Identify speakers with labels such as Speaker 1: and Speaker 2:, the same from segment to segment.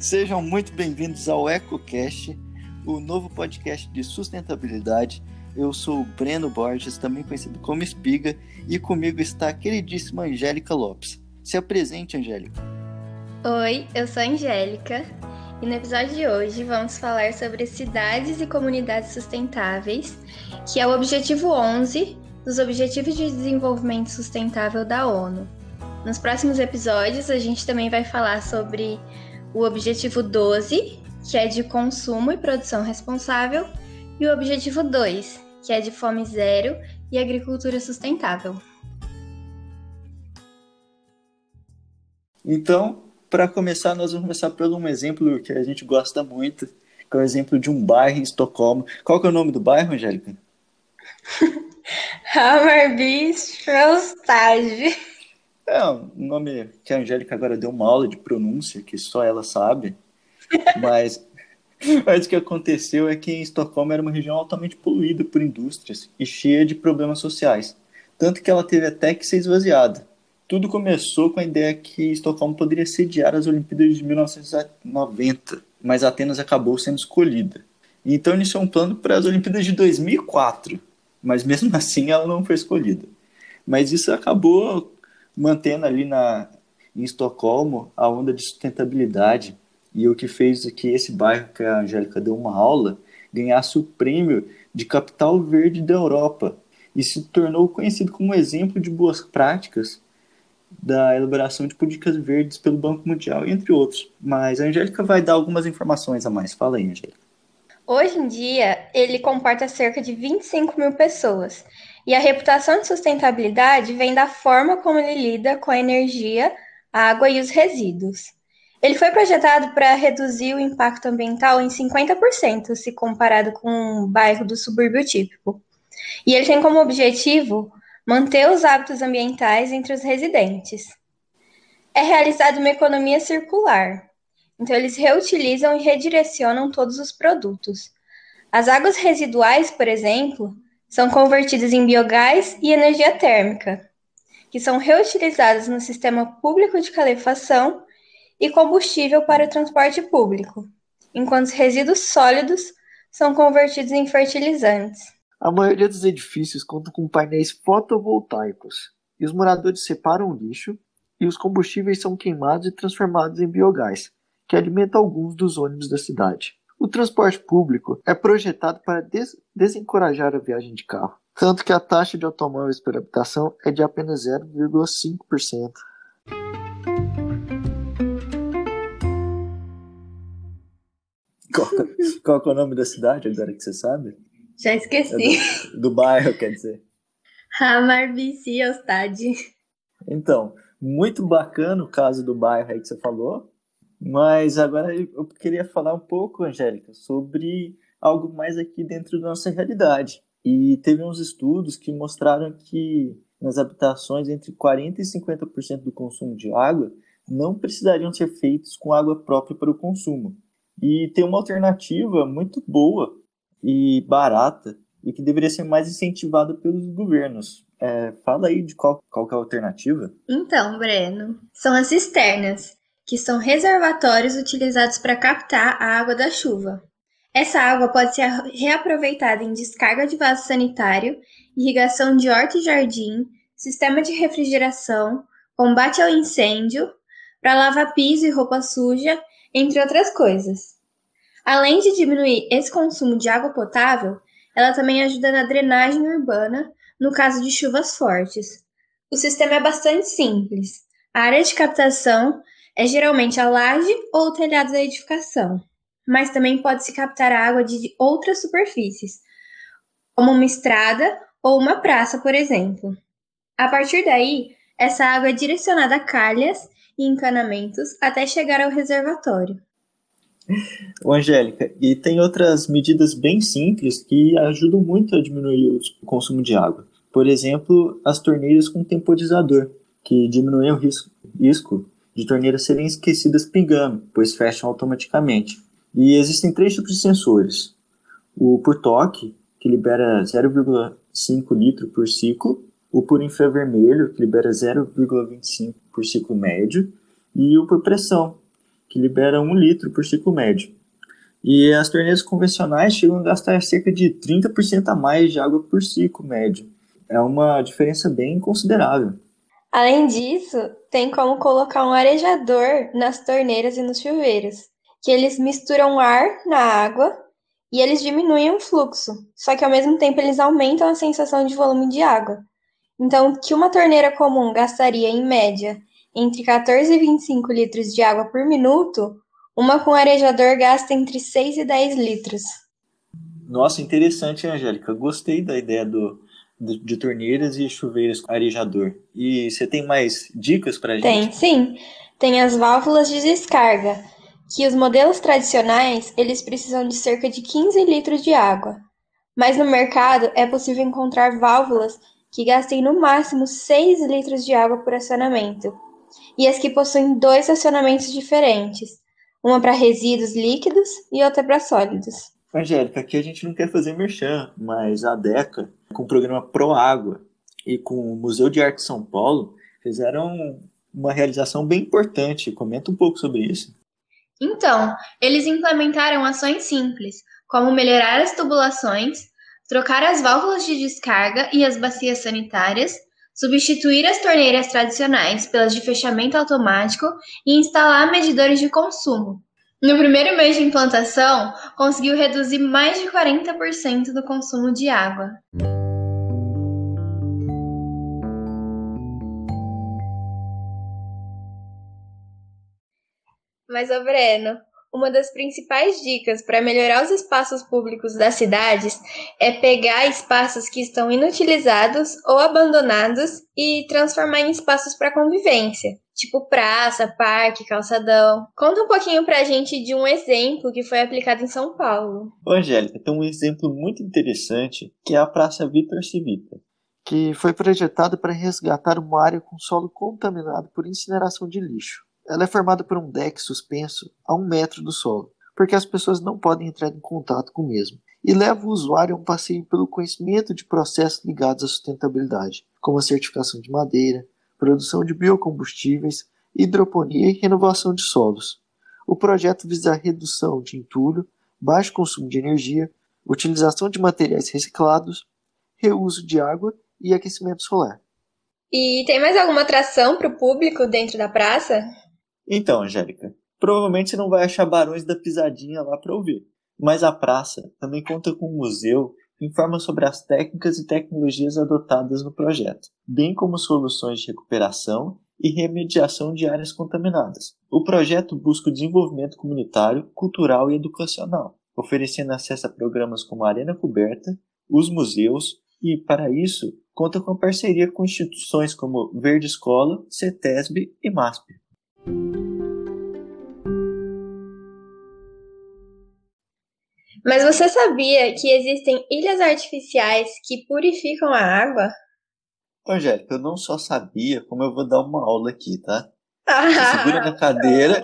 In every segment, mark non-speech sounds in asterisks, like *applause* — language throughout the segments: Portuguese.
Speaker 1: Sejam muito bem-vindos ao EcoCast, o novo podcast de sustentabilidade. Eu sou o Breno Borges, também conhecido como Espiga, e comigo está a queridíssima Angélica Lopes. Se apresente, Angélica.
Speaker 2: Oi, eu sou a Angélica e no episódio de hoje vamos falar sobre cidades e comunidades sustentáveis, que é o objetivo 11 dos Objetivos de Desenvolvimento Sustentável da ONU. Nos próximos episódios, a gente também vai falar sobre o objetivo 12, que é de consumo e produção responsável, e o objetivo 2, que é de fome zero e agricultura sustentável.
Speaker 1: Então, para começar, nós vamos começar por um exemplo que a gente gosta muito, que é o exemplo de um bairro em Estocolmo. Qual que é o nome do bairro, Angélica? *laughs*
Speaker 2: Hammarby Frostad.
Speaker 1: É um nome que a Angélica agora deu uma aula de pronúncia, que só ela sabe. *laughs* Mas, mas o que aconteceu é que em Estocolmo era uma região altamente poluída por indústrias e cheia de problemas sociais. Tanto que ela teve até que ser esvaziada. Tudo começou com a ideia que Estocolmo poderia sediar as Olimpíadas de 1990, mas Atenas acabou sendo escolhida. Então iniciou um plano para as Olimpíadas de 2004, mas mesmo *laughs* assim ela não foi escolhida. Mas isso acabou mantendo ali na, em Estocolmo a onda de sustentabilidade e o que fez que esse bairro que a Angélica deu uma aula ganhasse o prêmio de capital verde da Europa e se tornou conhecido como exemplo de boas práticas da elaboração de políticas verdes pelo Banco Mundial, entre outros. Mas a Angélica vai dar algumas informações a mais. Fala aí, Angélica.
Speaker 2: Hoje em dia, ele comporta cerca de 25 mil pessoas e a reputação de sustentabilidade vem da forma como ele lida com a energia, a água e os resíduos. Ele foi projetado para reduzir o impacto ambiental em 50% se comparado com um bairro do subúrbio típico. E ele tem como objetivo manter os hábitos ambientais entre os residentes. É realizada uma economia circular, então eles reutilizam e redirecionam todos os produtos. As águas residuais, por exemplo, são convertidas em biogás e energia térmica, que são reutilizadas no sistema público de calefação e combustível para o transporte público, enquanto os resíduos sólidos são convertidos em fertilizantes.
Speaker 1: A maioria dos edifícios conta com painéis fotovoltaicos, e os moradores separam o lixo e os combustíveis são queimados e transformados em biogás, que alimenta alguns dos ônibus da cidade. O transporte público é projetado para des desencorajar a viagem de carro, tanto que a taxa de automóveis por habitação é de apenas 0,5%. Qual, qual é o nome da cidade agora que você sabe?
Speaker 2: Já esqueci.
Speaker 1: É do, do, bairro, quer dizer.
Speaker 2: Hammarby Siostad.
Speaker 1: Então, muito bacana o caso do bairro aí que você falou. Mas agora eu queria falar um pouco, Angélica, sobre algo mais aqui dentro da nossa realidade. E teve uns estudos que mostraram que nas habitações entre 40% e 50% do consumo de água não precisariam ser feitos com água própria para o consumo. E tem uma alternativa muito boa e barata e que deveria ser mais incentivada pelos governos. É, fala aí de qual, qual é a alternativa.
Speaker 2: Então, Breno, são as cisternas que são reservatórios utilizados para captar a água da chuva. Essa água pode ser reaproveitada em descarga de vaso sanitário, irrigação de horta e jardim, sistema de refrigeração, combate ao incêndio, para lavar piso e roupa suja, entre outras coisas. Além de diminuir esse consumo de água potável, ela também ajuda na drenagem urbana no caso de chuvas fortes. O sistema é bastante simples. A área de captação é geralmente a laje ou o telhado da edificação, mas também pode-se captar água de outras superfícies, como uma estrada ou uma praça, por exemplo. A partir daí, essa água é direcionada a calhas e encanamentos até chegar ao reservatório.
Speaker 1: Ô, Angélica, e tem outras medidas bem simples que ajudam muito a diminuir o consumo de água. Por exemplo, as torneiras com temporizador, que diminuem o risco, risco de torneiras serem esquecidas pingando, pois fecham automaticamente. E existem três tipos de sensores. O por toque, que libera 0,5 litro por ciclo, o por infravermelho, que libera 0,25 por ciclo médio, e o por pressão, que libera 1 litro por ciclo médio. E as torneiras convencionais chegam a gastar cerca de 30% a mais de água por ciclo médio. É uma diferença bem considerável.
Speaker 2: Além disso, tem como colocar um arejador nas torneiras e nos chuveiros, que eles misturam ar na água e eles diminuem o fluxo, só que ao mesmo tempo eles aumentam a sensação de volume de água. Então, que uma torneira comum gastaria em média entre 14 e 25 litros de água por minuto, uma com arejador gasta entre 6 e 10 litros.
Speaker 1: Nossa, interessante, Angélica. Gostei da ideia do, de, torneiras e chuveiros arejador. E você tem mais dicas para gente?
Speaker 2: Tem, sim. Tem as válvulas de descarga, que os modelos tradicionais eles precisam de cerca de 15 litros de água. Mas no mercado é possível encontrar válvulas que gastem no máximo 6 litros de água por acionamento, e as que possuem dois acionamentos diferentes, uma para resíduos líquidos e outra para sólidos.
Speaker 1: Angélica, aqui a gente não quer fazer merchan, mas a DECA, com o programa Pro Água e com o Museu de Arte São Paulo, fizeram uma realização bem importante. Comenta um pouco sobre isso.
Speaker 2: Então, eles implementaram ações simples, como melhorar as tubulações, trocar as válvulas de descarga e as bacias sanitárias, substituir as torneiras tradicionais pelas de fechamento automático e instalar medidores de consumo, no primeiro mês de implantação, conseguiu reduzir mais de 40% do consumo de água. Mas, ô Breno, uma das principais dicas para melhorar os espaços públicos das cidades é pegar espaços que estão inutilizados ou abandonados e transformar em espaços para convivência, tipo praça, parque, calçadão. Conta um pouquinho para a gente de um exemplo que foi aplicado em São Paulo.
Speaker 1: Ô, Angélica, tem um exemplo muito interessante que é a Praça Vitor Civita, que foi projetada para resgatar uma área com solo contaminado por incineração de lixo. Ela é formada por um deck suspenso a um metro do solo, porque as pessoas não podem entrar em contato com o mesmo, e leva o usuário a um passeio pelo conhecimento de processos ligados à sustentabilidade, como a certificação de madeira, produção de biocombustíveis, hidroponia e renovação de solos. O projeto visa a redução de entulho, baixo consumo de energia, utilização de materiais reciclados, reuso de água e aquecimento solar.
Speaker 2: E tem mais alguma atração para o público dentro da praça?
Speaker 1: Então, Angélica, provavelmente você não vai achar Barões da Pisadinha lá para ouvir. Mas a praça também conta com um museu que informa sobre as técnicas e tecnologias adotadas no projeto, bem como soluções de recuperação e remediação de áreas contaminadas. O projeto busca o desenvolvimento comunitário, cultural e educacional, oferecendo acesso a programas como a Arena Coberta, os museus e, para isso, conta com parceria com instituições como Verde Escola, CETESB e MASP.
Speaker 2: Mas você sabia que existem ilhas artificiais que purificam a água?
Speaker 1: Angélica, eu não só sabia, como eu vou dar uma aula aqui, tá? *laughs* Ah, segura na cadeira,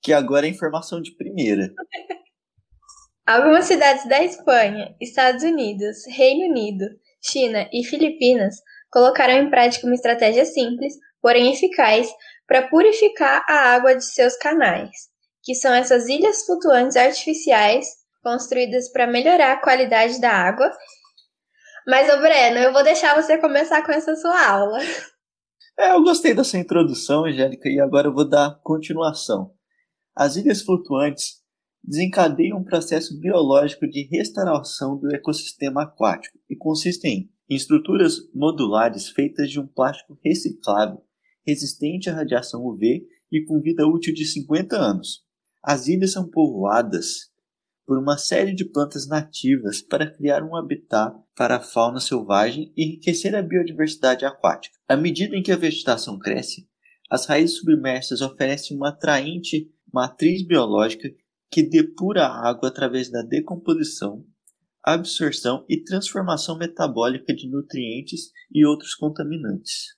Speaker 1: que agora é informação de primeira.
Speaker 2: Algumas cidades da Espanha, Estados Unidos, Reino Unido, China e Filipinas colocaram em prática uma estratégia simples, porém eficaz, para purificar a água de seus canais, que são essas ilhas flutuantes artificiais construídas para melhorar a qualidade da água. Mas, ô Breno, eu vou deixar você começar com essa sua aula.
Speaker 1: É, eu gostei dessa introdução, Angélica, e agora eu vou dar continuação. As ilhas flutuantes desencadeiam um processo biológico de restauração do ecossistema aquático e consistem em estruturas modulares feitas de um plástico reciclável, resistente à radiação UV e com vida útil de 50 anos. As ilhas são povoadas por uma série de plantas nativas para criar um habitat para a fauna selvagem e enriquecer a biodiversidade aquática. À medida em que a vegetação cresce, as raízes submersas oferecem uma atraente matriz biológica que depura a água através da decomposição, absorção e transformação metabólica de nutrientes e outros contaminantes.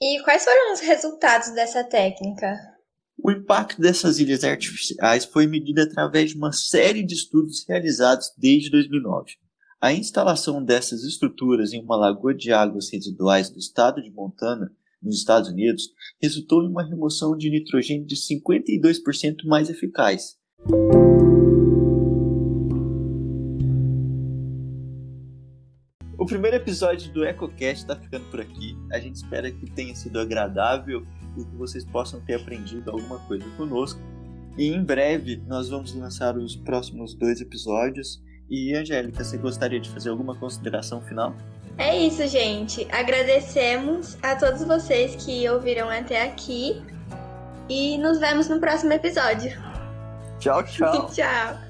Speaker 2: E quais foram os resultados dessa técnica?
Speaker 1: O impacto dessas ilhas artificiais foi medido através de uma série de estudos realizados desde 2009. A instalação dessas estruturas em uma lagoa de águas residuais do estado de Montana nos Estados Unidos, resultou em uma remoção de nitrogênio de 52% mais eficaz. Primeiro episódio do EcoCast está ficando por aqui. A gente espera que tenha sido agradável e que vocês possam ter aprendido alguma coisa conosco. E em breve nós vamos lançar os próximos dois episódios. E Angélica, você gostaria de fazer alguma consideração final?
Speaker 2: É isso, gente. Agradecemos a todos vocês que ouviram até aqui e nos vemos no próximo episódio.
Speaker 1: Tchau, tchau. *laughs*
Speaker 2: tchau.